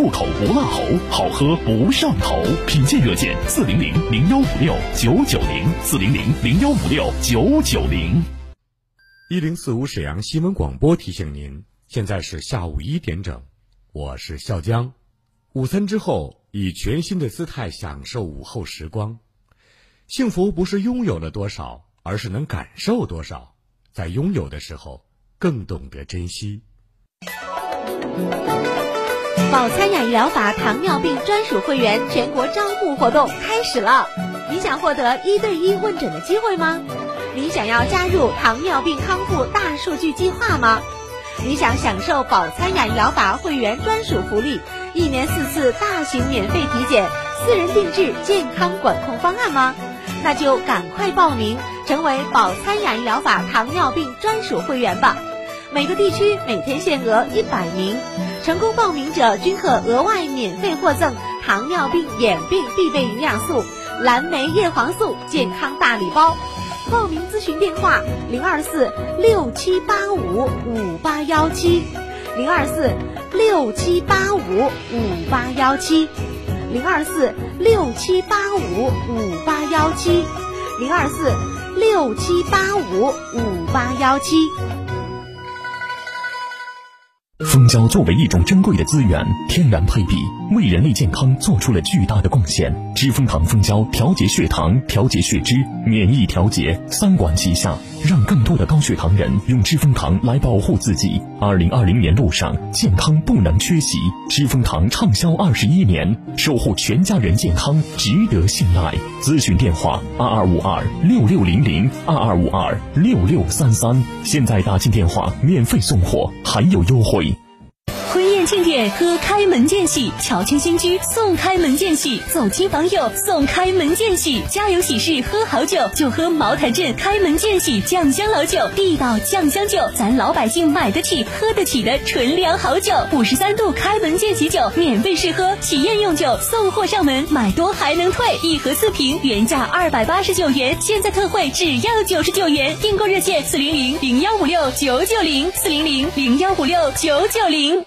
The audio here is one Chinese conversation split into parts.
入口不辣喉，好喝不上头。品鉴热线：四零零零幺五六九九零，四零零零幺五六九九零。一零四五沈阳新闻广播提醒您，现在是下午一点整，我是笑江。午餐之后，以全新的姿态享受午后时光。幸福不是拥有了多少，而是能感受多少。在拥有的时候，更懂得珍惜。保参雅医疗法糖尿病专属会员全国招募活动开始了，你想获得一对一问诊的机会吗？你想要加入糖尿病康复大数据计划吗？你想享受保参雅医疗法会员专属福利，一年四次大型免费体检、私人定制健康管控方案吗？那就赶快报名，成为保参雅医疗法糖尿病专属会员吧！每个地区每天限额一百名，成功报名者均可额外免费获赠糖尿病眼病必备营养素蓝莓叶黄素健康大礼包。报名咨询电话：零二四六七八五五八幺七，零二四六七八五五八幺七，零二四六七八五五八幺七，零二四六七八五五八幺七。蜂胶作为一种珍贵的资源，天然配比，为人类健康做出了巨大的贡献。知蜂糖蜂胶调节血糖、调节血脂、免疫调节，三管齐下，让更多的高血糖人用知蜂糖来保护自己。二零二零年路上，健康不能缺席。知蜂糖畅销二十一年，守护全家人健康，值得信赖。咨询电话：二二五二六六零零二二五二六六三三。现在打进电话，免费送货，还有优惠。庆典喝开门见喜，乔迁新居送开门见喜，走亲访友送开门见喜，家有喜事喝好酒就喝茅台镇开门见喜酱香老酒，地道酱香酒，咱老百姓买得起、喝得起的纯粮好酒。五十三度开门见喜酒免费试喝，体验用酒送货上门，买多还能退，一盒四瓶原价二百八十九元，现在特惠只要九十九元。订购热线：四零零零幺五六九九零四零零零幺五六九九零。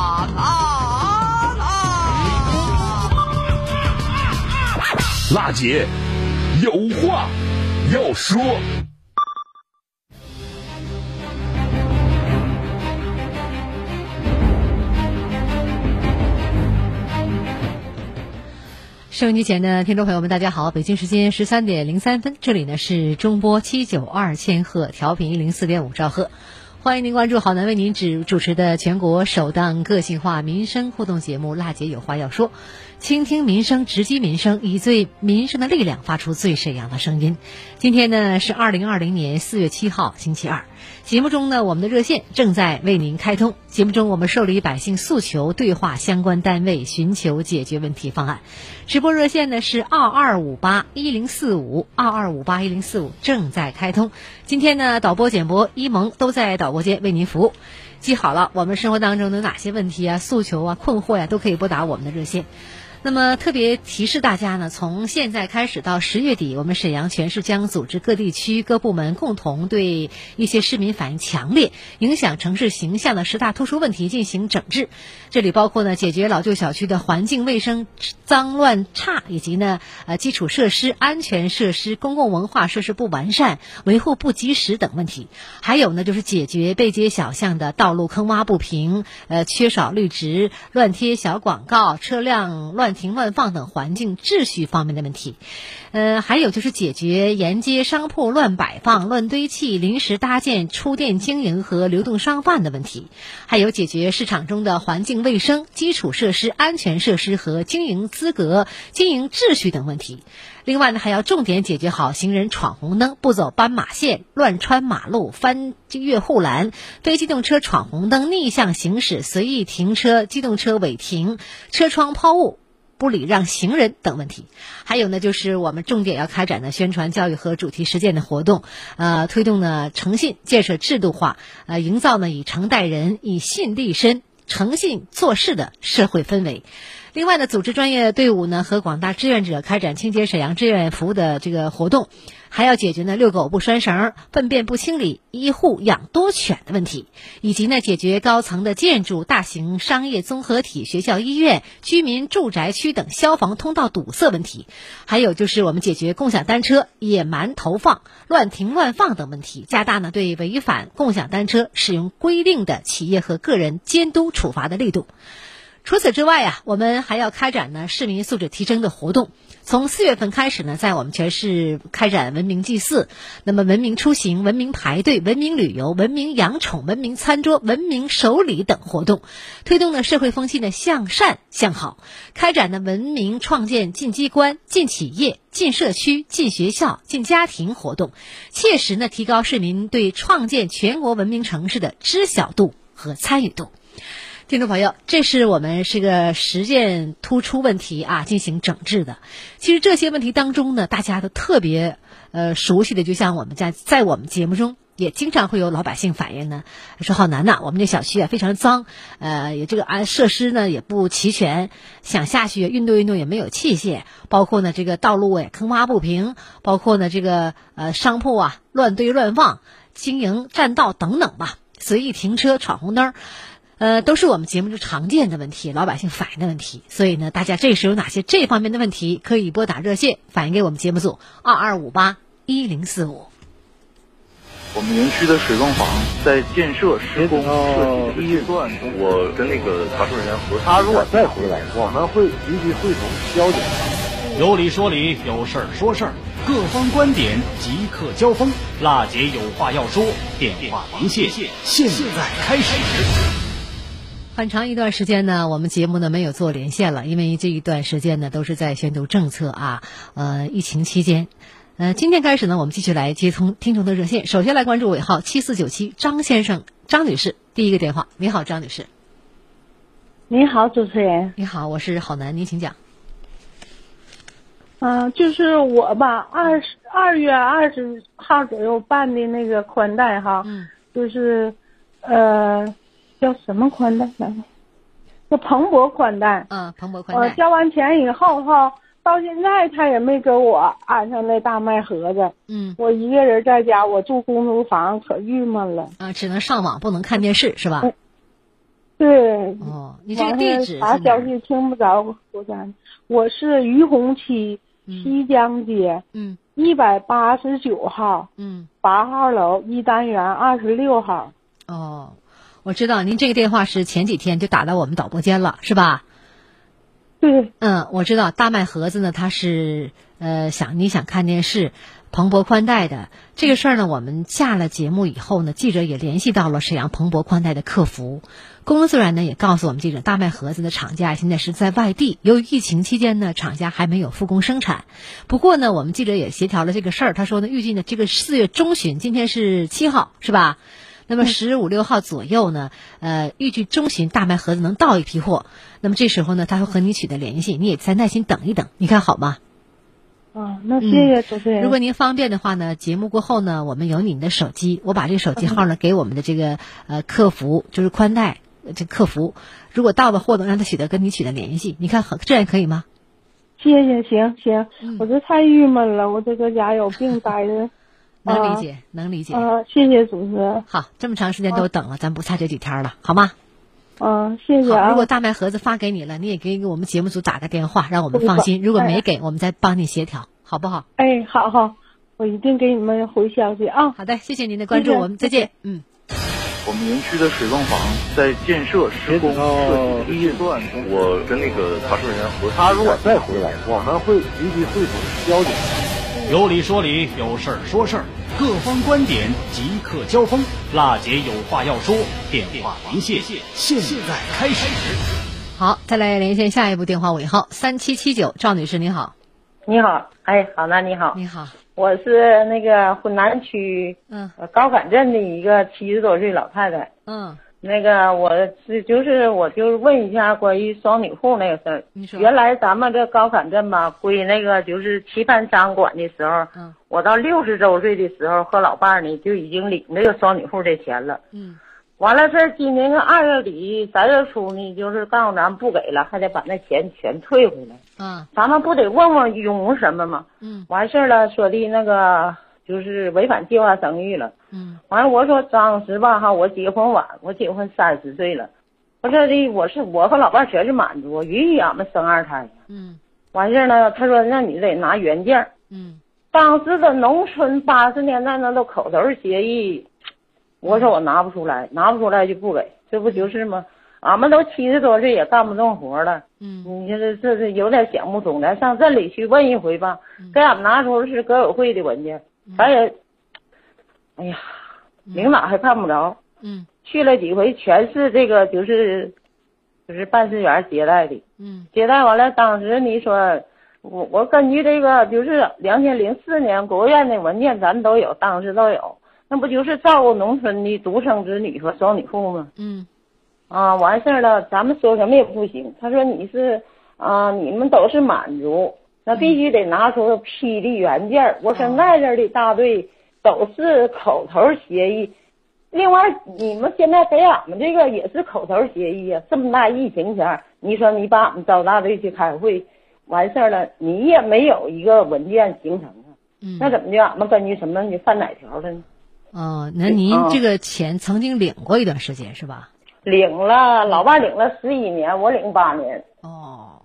辣姐有话要说。收音机前的听众朋友们，大家好！北京时间十三点零三分，这里呢是中波七九二千赫调频一零四点五兆赫，欢迎您关注好男为您主主持的全国首档个性化民生互动节目《辣姐有话要说》，倾听民生，直击民生，以最民生的力量发出最沈阳的声音。今天呢是二零二零年四月七号，星期二。节目中呢，我们的热线正在为您开通。节目中，我们受理百姓诉求，对话相关单位，寻求解决问题方案。直播热线呢是二二五八一零四五二二五八一零四五，正在开通。今天呢，导播、简播、一萌都在导播间为您服务。记好了，我们生活当中有哪些问题啊、诉求啊、困惑呀，都可以拨打我们的热线。那么特别提示大家呢，从现在开始到十月底，我们沈阳全市将组织各地区各部门共同对一些市民反映强烈、影响城市形象的十大突出问题进行整治。这里包括呢，解决老旧小区的环境卫生脏乱差，以及呢，呃，基础设施、安全设施、公共文化设施不完善、维护不及时等问题。还有呢，就是解决背街小巷的道路坑洼不平、呃，缺少绿植、乱贴小广告、车辆乱停乱放等环境秩序方面的问题。呃，还有就是解决沿街商铺乱摆放、乱堆砌、临时搭建出店经营和流动商贩的问题，还有解决市场中的环境卫生、基础设施、安全设施和经营资格、经营秩序等问题。另外呢，还要重点解决好行人闯红灯、不走斑马线、乱穿马路、翻越护栏、非机动车闯红灯、逆向行驶、随意停车、机动车违停、车窗抛物。不礼让行人等问题，还有呢，就是我们重点要开展的宣传教育和主题实践的活动，呃，推动呢诚信建设制度化，呃，营造呢以诚待人、以信立身、诚信做事的社会氛围。另外呢，组织专业队伍呢和广大志愿者开展清洁沈阳志愿服务的这个活动，还要解决呢遛狗不拴绳、粪便不清理、一户养多犬的问题，以及呢解决高层的建筑、大型商业综合体、学校、医院、居民住宅区等消防通道堵塞问题，还有就是我们解决共享单车野蛮投放、乱停乱放等问题，加大呢对违反共享单车使用规定的企业和个人监督处罚的力度。除此之外啊，我们还要开展呢市民素质提升的活动。从四月份开始呢，在我们全市开展文明祭祀，那么文明出行、文明排队、文明旅游、文明养宠、文明餐桌、文明守礼等活动，推动呢社会风气呢向善向好。开展呢文明创建进机关、进企业、进社区、进学校、进家庭活动，切实呢提高市民对创建全国文明城市的知晓度和参与度。听众朋友，这是我们是个实践突出问题啊，进行整治的。其实这些问题当中呢，大家都特别呃熟悉的，就像我们在在我们节目中也经常会有老百姓反映呢，说好难呐，我们这小区啊非常脏，呃，也这个安设施呢也不齐全，想下去运动运动也没有器械，包括呢这个道路也坑洼不平，包括呢这个呃商铺啊乱堆乱放，经营占道等等吧，随意停车闯红灯。呃，都是我们节目中常见的问题，老百姓反映的问题。所以呢，大家这时有哪些这方面的问题，可以拨打热线反映给我们节目组二二五八一零四五。我们园区的水泵房在建设施工设计阶段，我跟那个查收人员核他如果再回来，我们会立即会同交警。有理说理，有事儿说事儿，各方观点即刻交锋。辣姐有话要说，电话连线现在开始。很长一段时间呢，我们节目呢没有做连线了，因为这一段时间呢都是在宣读政策啊，呃，疫情期间，呃，今天开始呢，我们继续来接通听众的热线。首先来关注尾号七四九七张先生张女士第一个电话。你好，张女士。你好，主持人。你好，我是郝楠，您请讲。嗯，就是我吧，二十二月二十号左右办的那个宽带哈，嗯，就是呃。叫什么宽带来着？叫蓬勃宽带。嗯，蓬勃宽带。我，交完钱以后哈，到现在他也没给我安上那大麦盒子。嗯。我一个人在家，我住公租房，可郁闷了。啊，只能上网，不能看电视，是吧？对。哦，你这个地址啥消息听不着？我家，我是于洪区西江街。嗯。一百八十九号。嗯。八号楼一单元二十六号。哦。我知道您这个电话是前几天就打到我们导播间了，是吧？对。嗯，我知道大麦盒子呢，它是呃想你想看电视，蓬勃宽带的这个事儿呢，我们下了节目以后呢，记者也联系到了沈阳蓬勃宽带的客服，工作人员呢也告诉我们记者，大麦盒子的厂家现在是在外地，由于疫情期间呢，厂家还没有复工生产。不过呢，我们记者也协调了这个事儿，他说呢，预计呢这个四月中旬，今天是七号，是吧？那么十五六号左右呢，呃，预计中旬大麦盒子能到一批货。那么这时候呢，他会和你取得联系，你也再耐心等一等，你看好吗？啊，那谢谢主持人。如果您方便的话呢，节目过后呢，我们有您的手机，我把这个手机号呢给我们的这个呃客服，就是宽带这客服。如果到了货呢，让他取得跟你取得联系，你看好这样可以吗？谢谢，行行，我这太郁闷了，我这搁家有病待着。能理解，能理解。啊，谢谢主持人。好，这么长时间都等了，咱不差这几天了，好吗？嗯，谢谢啊。如果大麦盒子发给你了，你也给我们节目组打个电话，让我们放心。如果没给，我们再帮你协调，好不好？哎，好好，我一定给你们回消息啊。好的，谢谢您的关注，我们再见。嗯。我们园区的水泵房在建设施工设计阶段，我跟那个查收人员核他如果再回来，我们会立即会同交警。有理说理，有事儿说事儿，各方观点即刻交锋。辣姐有话要说，电话连线，现在开始。好，再来连线下一步电话尾号三七七九，赵女士你好。你好，哎，好那，你好。你好。我是那个浑南区嗯高坎镇的一个七十多岁老太太。嗯。那个我是就是我就是问一下关于双女户那个事儿。你说。原来咱们这高坎镇吧归那个就是棋盘商管的时候，嗯，我到六十周岁的时候和老伴儿呢就已经领这个双女户的钱了。嗯。完了，这今年个二月底三月初呢，就是告诉咱不给了，还得把那钱全退回来。嗯。咱们不得问问用什么吗？嗯。完事儿了，说的那个就是违反计划生育了。嗯。完了，我说当时吧哈，我结婚晚，我结婚三十岁了。我说的我是我和老伴全是满族，允许俺们生二胎。嗯。完事儿呢，他说那你得拿原件。嗯。当时的农村八十年代那都口头协议。我说我拿不出来，拿不出来就不给，这不就是吗？俺们都七十多岁也干不动活了，嗯，你这这这有点想不通咱。上镇里去问一回吧，给俺们拿出是革委会的文件，咱也，哎呀，领导还看不着，嗯，去了几回全是这个就是，就是办事员接待的，嗯，接待完了，当时你说我我根据这个就是两千零四年国务院的文件咱都有，当时都有。那不就是照顾农村的独生子女和双女户吗？嗯，啊，完事儿了，咱们说什么也不行。他说你是啊，你们都是满族，那必须得拿出批的原件。我跟外边的大队都是口头协议，另外你们现在给俺们这个也是口头协议啊。这么大疫情前，你说你把俺们招大队去开会，完事儿了，你也没有一个文件形成啊。嗯，那怎么的？俺们根据什么你犯哪条了呢？哦，那您这个钱曾经领过一段时间是吧？领了，老伴领了十一年，我领八年。哦，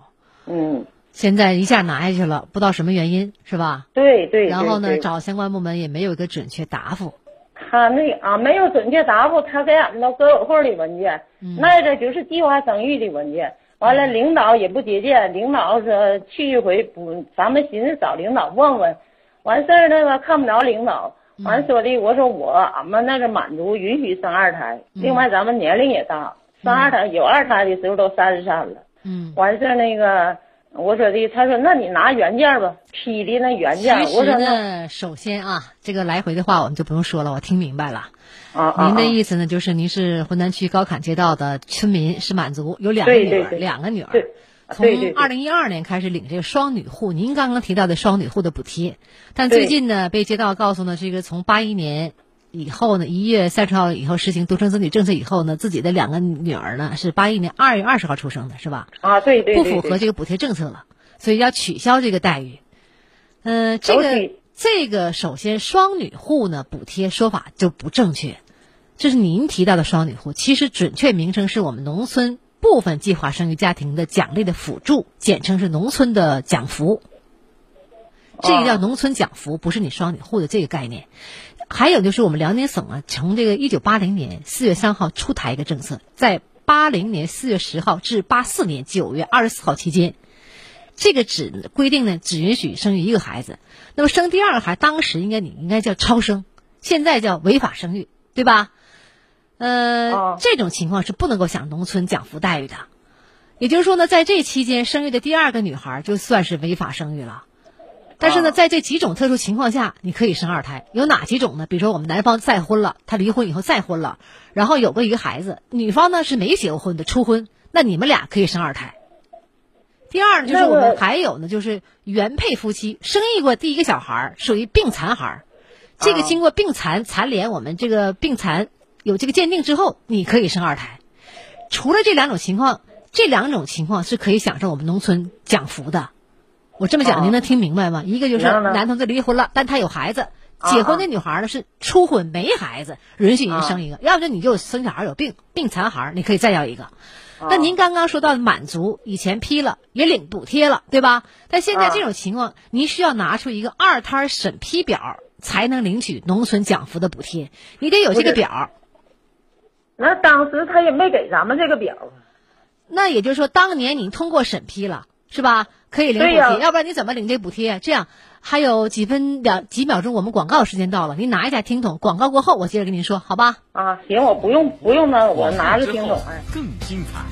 嗯，现在一下拿下去了，不知道什么原因是吧？对对。然后呢，找相关部门也没有一个准确答复。他那啊，没有准确答复，他给俺们都革委会的文件，那个就是计划生育的文件。完了，领导也不接见，领导说去一回不，咱们寻思找领导问问。完事儿那个看不着领导。完说的，我说我俺们那个满族允许生二胎，另外咱们年龄也大，生二胎有二胎的时候都三十三了。嗯，完事儿那个我说的，他说那你拿原件吧，批的那原件。我说呢，首先啊，这个来回的话我们就不用说了，我听明白了。啊您的意思呢，就是您是浑南区高坎街道的村民，是满族，有两个女儿，两个女儿。从二零一二年开始领这个双女户，您刚刚提到的双女户的补贴，但最近呢被街道告诉呢，这个从八一年以后呢，一月三十号以后实行独生子女政策以后呢，自己的两个女儿呢是八一年二月二十号出生的，是吧？啊，对对不符合这个补贴政策了，所以要取消这个待遇。嗯，这个这个首先双女户呢补贴说法就不正确，这是您提到的双女户，其实准确名称是我们农村。部分计划生育家庭的奖励的辅助，简称是农村的奖扶。这个叫农村奖扶，不是你双女户的这个概念。还有就是我们辽宁省啊，从这个一九八零年四月三号出台一个政策，在八零年四月十号至八四年九月二十四号期间，这个只规定呢，只允许生育一个孩子。那么生第二个孩，当时应该你应该叫超生，现在叫违法生育，对吧？呃，这种情况是不能够享农村奖福待遇的，也就是说呢，在这期间生育的第二个女孩就算是违法生育了。但是呢，在这几种特殊情况下，你可以生二胎。有哪几种呢？比如说，我们男方再婚了，他离婚以后再婚了，然后有过一个孩子，女方呢是没结过婚的初婚，那你们俩可以生二胎。第二呢，就是我们还有呢，就是原配夫妻生育过第一个小孩，属于病残孩，这个经过病残残联，我们这个病残。有这个鉴定之后，你可以生二胎。除了这两种情况，这两种情况是可以享受我们农村奖福的。我这么讲，您能听明白吗？一个就是男同志离婚了，但他有孩子；结婚的女孩呢是初婚没孩子，允许您生一个；要不就你就生小孩有病，病残孩，你可以再要一个。那您刚刚说到满足，以前批了也领补贴了，对吧？但现在这种情况，您需要拿出一个二胎审批表，才能领取农村奖扶的补贴，你得有这个表。那当时他也没给咱们这个表啊。那也就是说，当年你通过审批了，是吧？可以领补贴，要不然你怎么领这补贴？这样还有几分两几秒钟，我们广告时间到了，您拿一下听筒，广告过后我接着跟您说，好吧？啊，行，我不用不用呢，我拿着听筒。哎，更精彩。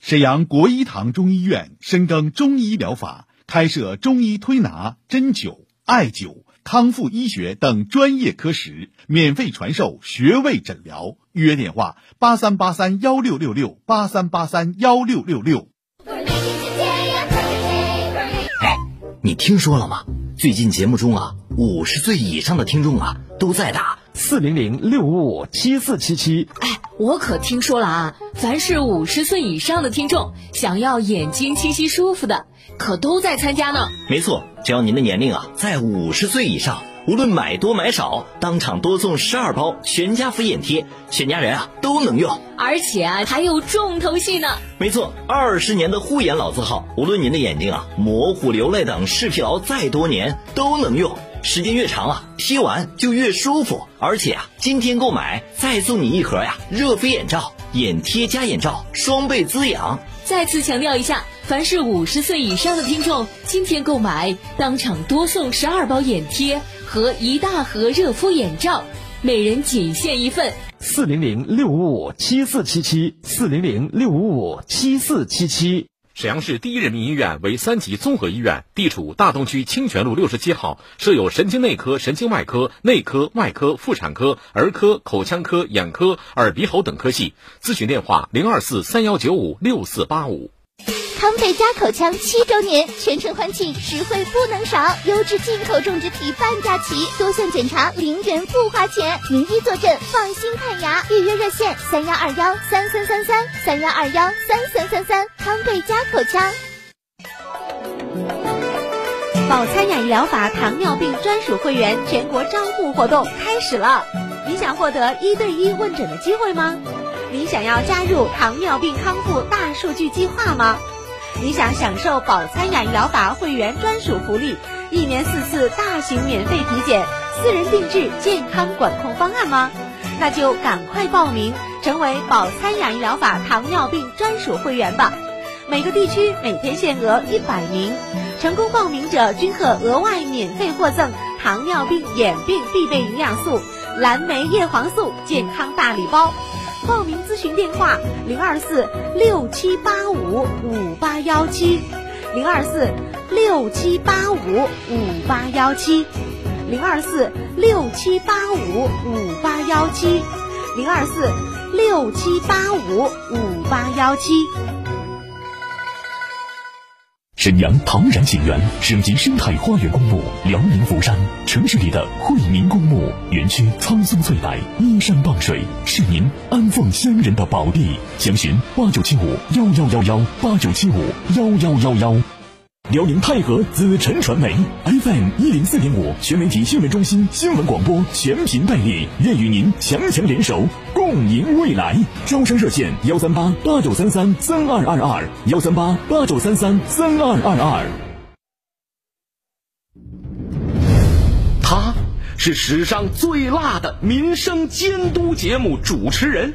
沈阳国医堂中医院深耕中医疗法，开设中医推拿、针灸、艾灸、康复医学等专业科室，免费传授穴位诊疗。预约电话：八三八三幺六六六八三八三幺六六六。你听说了吗？最近节目中啊，五十岁以上的听众啊都在打四零零六五五七四七七。哎，我可听说了啊，凡是五十岁以上的听众，想要眼睛清晰舒服的，可都在参加呢。没错，只要您的年龄啊在五十岁以上，无论买多买少，当场多送十二包全家福眼贴，全家人啊都能用。而且啊，还有重头戏呢。没错，二十年的护眼老字号，无论您的眼睛啊模糊、流泪等视疲劳再多年都能用，时间越长啊，贴完就越舒服。而且啊，今天购买再送你一盒呀热敷眼罩，眼贴加眼罩，双倍滋养。再次强调一下，凡是五十岁以上的听众，今天购买当场多送十二包眼贴和一大盒热敷眼罩，每人仅限一份。四零零六五五七四七七，四零零六五五七四七七。沈阳市第一人民医院为三级综合医院，地处大东区清泉路六十七号，设有神经内科、神经外科、内科、外科、妇产科、儿科、口腔科、眼科、耳鼻喉等科系。咨询电话：零二四三幺九五六四八五。康贝佳口腔七周年，全程欢庆，实惠不能少，优质进口种植体半价起，多项检查零元不花钱，名医坐镇，放心看牙。预约热线：三幺二幺三三三三三幺二幺三三三三。康贝佳口腔。保参雅医疗法糖尿病专属会员全国招募活动开始了，你想获得一对一问诊的机会吗？你想要加入糖尿病康复大数据计划吗？你想享受保参养医疗法会员专属福利，一年四次大型免费体检、私人定制健康管控方案吗？那就赶快报名，成为保参养医疗法糖尿病专属会员吧！每个地区每天限额一百名，成功报名者均可额外免费获赠糖尿病眼病必备营养素蓝莓叶黄素健康大礼包。报名咨询电话：零二四六七八五五八幺七，零二四六七八五五八幺七，零二四六七八五五八幺七，零二四六七八五五八幺七。沈阳唐然景园省级生态花园公墓辽宁福山，城市里的惠民公墓，园区苍松翠柏，依山傍水，是您安放先人的宝地。详询八九七五幺幺幺幺八九七五幺幺幺幺。辽宁泰和紫辰传媒 FM 一零四点五全媒体新闻中心新闻广播全频代理，愿与您强强联手，共赢未来。招商热线：幺三八八九三三三二二二，幺三八八九三三三二二二。他是史上最辣的民生监督节目主持人。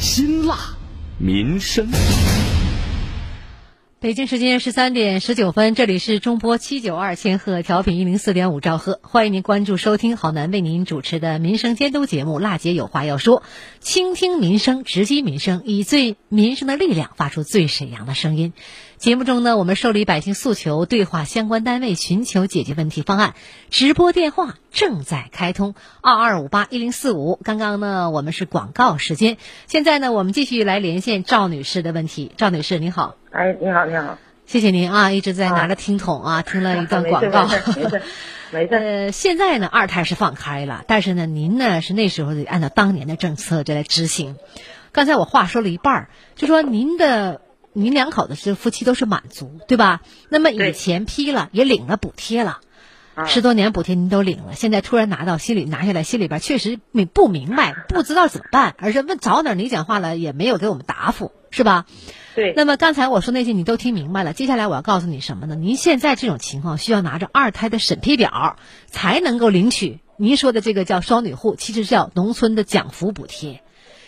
辛辣民生。北京时间十三点十九分，这里是中波七九二千赫调频一零四点五兆赫，欢迎您关注收听郝楠为您主持的民生监督节目《辣姐有话要说》，倾听民生，直击民生，以最民生的力量发出最沈阳的声音。节目中呢，我们受理百姓诉求，对话相关单位，寻求解决问题方案。直播电话正在开通，二二五八一零四五。刚刚呢，我们是广告时间，现在呢，我们继续来连线赵女士的问题。赵女士，您好。哎，你好，你好，谢谢您啊，一直在拿着听筒啊，听了一段广告。没事，没事，没事。呃，现在呢，二胎是放开了，但是呢，您呢是那时候得按照当年的政策就来执行。刚才我话说了一半儿，就说您的您两口子是夫妻都是满足，对吧？那么以前批了也领了补贴了，十多年补贴您都领了，现在突然拿到心里拿下来，心里边确实明不明白，不知道怎么办，而且问早哪你讲话了也没有给我们答复，是吧？对，那么刚才我说那些你都听明白了，接下来我要告诉你什么呢？您现在这种情况需要拿着二胎的审批表才能够领取。您说的这个叫双女户，其实叫农村的奖扶补贴。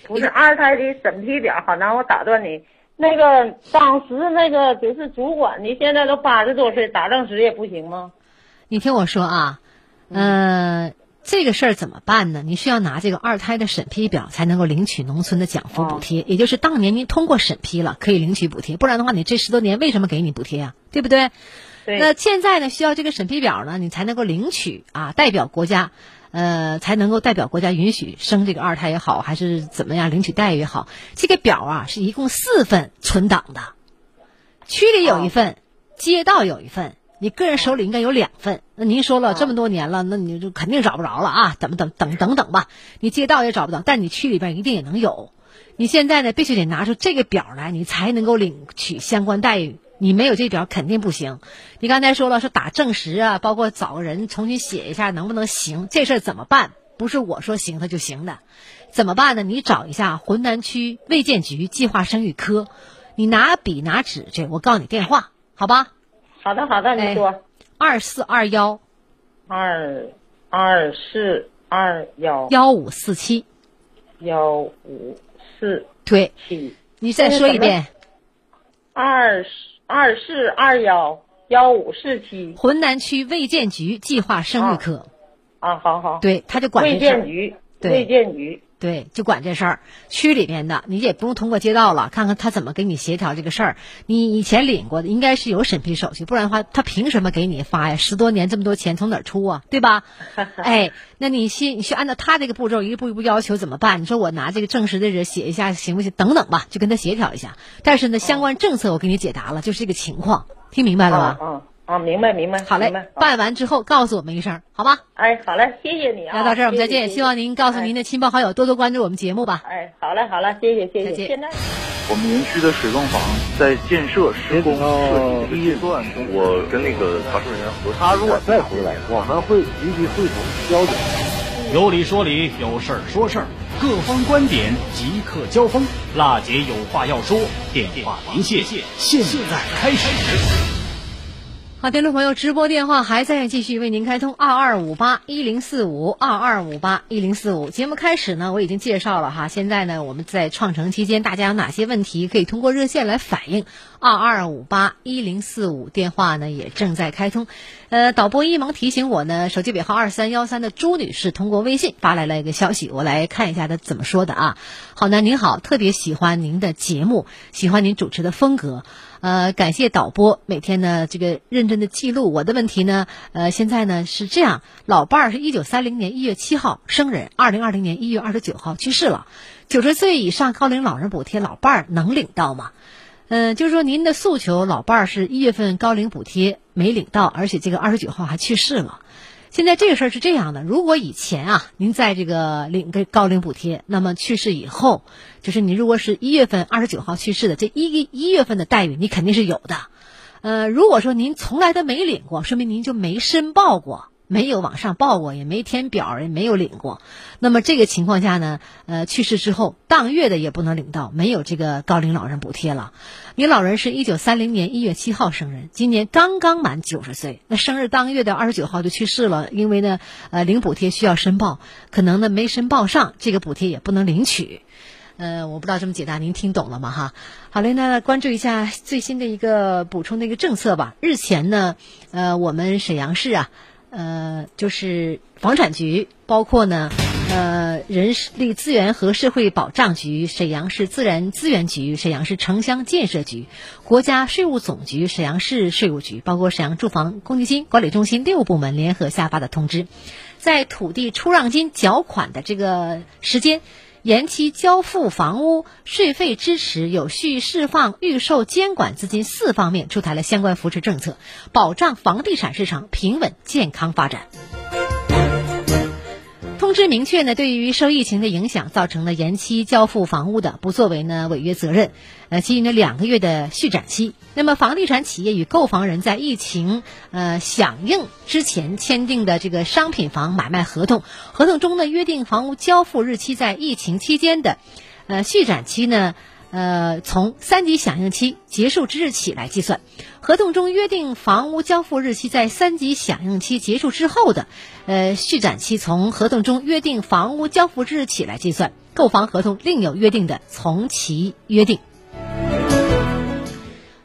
不是二胎的审批表，好那我打断你。那个当时那个就是主管的，现在都八十多岁，打正职也不行吗？你听我说啊，嗯。这个事儿怎么办呢？你需要拿这个二胎的审批表才能够领取农村的奖扶补贴，也就是当年您通过审批了，可以领取补贴。不然的话，你这十多年为什么给你补贴呀？对不对？对。那现在呢，需要这个审批表呢，你才能够领取啊，代表国家，呃，才能够代表国家允许生这个二胎也好，还是怎么样领取待遇也好。这个表啊，是一共四份存档的，区里有一份，街道有一份。你个人手里应该有两份，那您说了这么多年了，那你就肯定找不着了啊！怎么等等等等吧，你街道也找不到，但你区里边一定也能有。你现在呢，必须得拿出这个表来，你才能够领取相关待遇。你没有这表肯定不行。你刚才说了，说打证实啊，包括找个人重新写一下，能不能行？这事儿怎么办？不是我说行他就行的，怎么办呢？你找一下浑南区卫健局计划生育科，你拿笔拿纸去，我告诉你电话，好吧？好的，好的，你说，二四二幺，二二四二幺幺五四七，幺五四对，七，你再说一遍，二二四二幺幺五四七，浑南区卫健局计划生育科，啊，好好，对，他就管卫健局，卫健局。对，就管这事儿，区里面的你也不用通过街道了，看看他怎么给你协调这个事儿。你以前领过的应该是有审批手续，不然的话他凭什么给你发呀？十多年这么多钱从哪儿出啊？对吧？哎，那你先你去按照他这个步骤一步一步要求怎么办？你说我拿这个证实的人写一下行不行？等等吧，就跟他协调一下。但是呢，相关政策我给你解答了，就是这个情况，听明白了吧？嗯。啊，明白明白，好嘞，办完之后告诉我们一声，好吧？哎，好嘞，谢谢你啊。那到这儿我们再见，希望您告诉您的亲朋好友多多关注我们节目吧。哎，好嘞好嘞，谢谢谢谢。现在我们园区的水泵房在建设施工设计阶段，我跟那个查收人员核他如果再回来，我们会立即会同交流。有理说理，有事儿说事儿，各方观点即刻交锋。辣姐有话要说，电话连线，现在开始。好，听众朋友，直播电话还在继续为您开通，二二五八一零四五，二二五八一零四五。节目开始呢，我已经介绍了哈，现在呢，我们在创城期间，大家有哪些问题可以通过热线来反映？二二五八一零四五电话呢也正在开通。呃，导播一萌提醒我呢，手机尾号二三幺三的朱女士通过微信发来了一个消息，我来看一下她怎么说的啊。好呢，您好，特别喜欢您的节目，喜欢您主持的风格。呃，感谢导播每天呢这个认真的记录。我的问题呢，呃，现在呢是这样，老伴儿是一九三零年一月七号生人，二零二零年一月二十九号去世了。九十岁以上高龄老人补贴，老伴儿能领到吗？嗯，就是说您的诉求，老伴儿是一月份高龄补贴没领到，而且这个二十九号还去世了。现在这个事儿是这样的，如果以前啊，您在这个领个高龄补贴，那么去世以后，就是你如果是一月份二十九号去世的，这一一月份的待遇你肯定是有的。呃，如果说您从来都没领过，说明您就没申报过。没有往上报过，也没填表，也没有领过。那么这个情况下呢，呃，去世之后当月的也不能领到，没有这个高龄老人补贴了。您老人是一九三零年一月七号生人，今年刚刚满九十岁，那生日当月的二十九号就去世了。因为呢，呃，领补贴需要申报，可能呢没申报上，这个补贴也不能领取。呃，我不知道这么解答您听懂了吗？哈，好嘞，那关注一下最新的一个补充的一个政策吧。日前呢，呃，我们沈阳市啊，呃，就是房产局，包括呢。呃，人力资源和社会保障局、沈阳市自然资源局、沈阳市城乡建设局、国家税务总局、沈阳市税务局，包括沈阳住房公积金管理中心六部门联合下发的通知，在土地出让金缴款的这个时间延期交付房屋税费支持、有序释放预售监管资金四方面出台了相关扶持政策，保障房地产市场平稳健康发展。通知明确呢，对于受疫情的影响造成的延期交付房屋的，不作为呢违约责任，呃，给予呢两个月的续展期。那么，房地产企业与购房人在疫情呃响应之前签订的这个商品房买卖合同，合同中呢约定房屋交付日期在疫情期间的，呃续展期呢。呃，从三级响应期结束之日起来计算，合同中约定房屋交付日期在三级响应期结束之后的，呃，续展期从合同中约定房屋交付之日起来计算，购房合同另有约定的从其约定。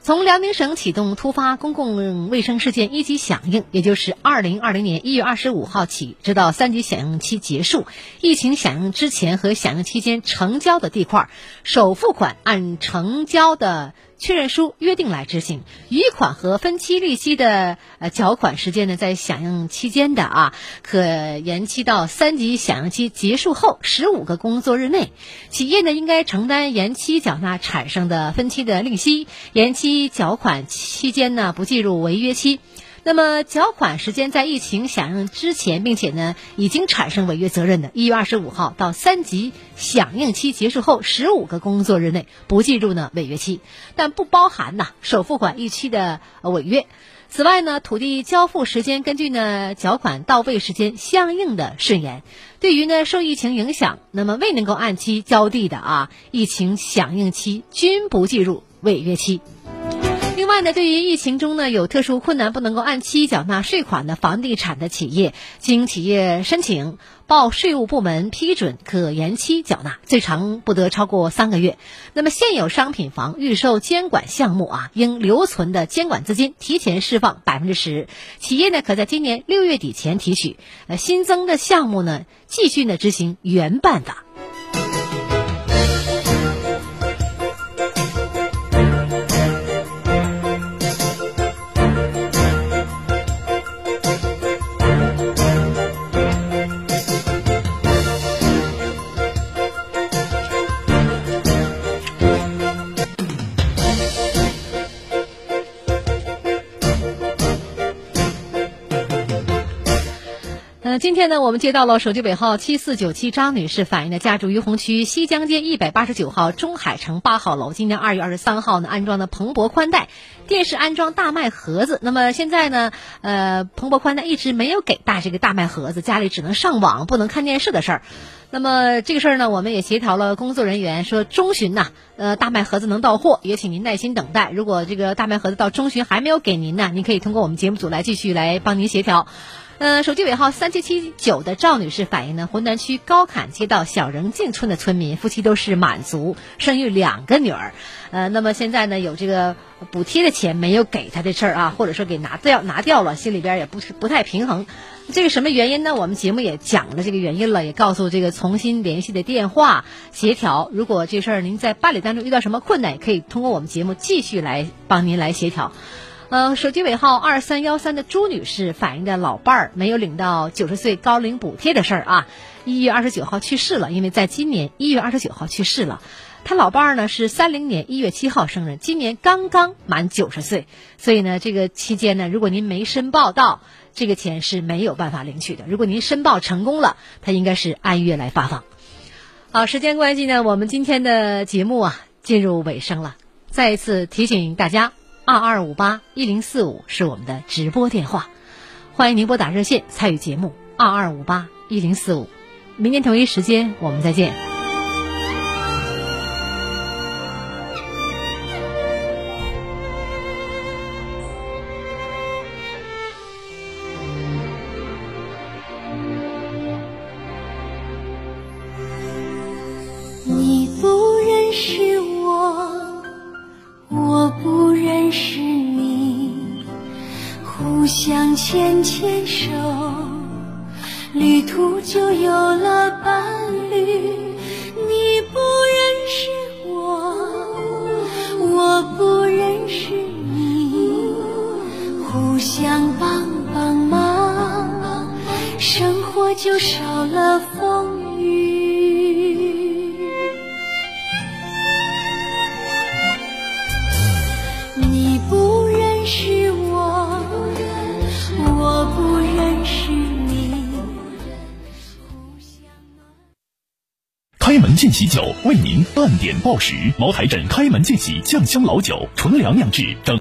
从辽宁省启动突发公共卫生事件一级响应，也就是二零二零年一月二十五号起，直到三级响应期结束，疫情响应之前和响应期间成交的地块，首付款按成交的。确认书约定来执行，余款和分期利息的呃缴款时间呢，在响应期间的啊，可延期到三级响应期结束后十五个工作日内。企业呢，应该承担延期缴纳产生的分期的利息，延期缴款期间呢，不计入违约期。那么缴款时间在疫情响应之前，并且呢已经产生违约责任的，一月二十五号到三级响应期结束后十五个工作日内不计入呢违约期，但不包含呐首付款逾期的违约。此外呢，土地交付时间根据呢缴款到位时间相应的顺延。对于呢受疫情影响，那么未能够按期交地的啊，疫情响应期均不计入违约期。另外呢，对于疫情中呢有特殊困难不能够按期缴纳税款的房地产的企业，经企业申请报税务部门批准，可延期缴纳，最长不得超过三个月。那么现有商品房预售监管项目啊，应留存的监管资金提前释放百分之十，企业呢可在今年六月底前提取。呃，新增的项目呢，继续呢执行原办法。今天呢，我们接到了手机尾号七四九七张女士反映的，家住于洪区西江街一百八十九号中海城八号楼，今年二月二十三号呢安装的蓬勃宽带，电视安装大麦盒子。那么现在呢，呃，蓬勃宽带一直没有给带这个大麦盒子，家里只能上网不能看电视的事儿。那么这个事儿呢，我们也协调了工作人员，说中旬呐，呃，大麦盒子能到货，也请您耐心等待。如果这个大麦盒子到中旬还没有给您呢，您可以通过我们节目组来继续来帮您协调。呃，手机尾号三七七九的赵女士反映呢，浑南区高坎街道小仍静村的村民夫妻都是满族，生育两个女儿，呃，那么现在呢有这个补贴的钱没有给他的事儿啊，或者说给拿掉拿掉了，心里边也不是不太平衡。这个什么原因呢？我们节目也讲了这个原因了，也告诉这个重新联系的电话协调。如果这事儿您在办理当中遇到什么困难，也可以通过我们节目继续来帮您来协调。呃，手机尾号二三幺三的朱女士反映的老伴儿没有领到九十岁高龄补贴的事儿啊，一月二十九号去世了，因为在今年一月二十九号去世了。他老伴儿呢是三零年一月七号生人，今年刚刚满九十岁，所以呢，这个期间呢，如果您没申报到，这个钱是没有办法领取的。如果您申报成功了，他应该是按月来发放。好，时间关系呢，我们今天的节目啊进入尾声了，再一次提醒大家。二二五八一零四五是我们的直播电话，欢迎您拨打热线参与节目。二二五八一零四五，明天同一时间我们再见。牵牵手，旅途就有了酒为您半点报时，茅台镇开门见喜酱香老酒，纯粮酿制，整。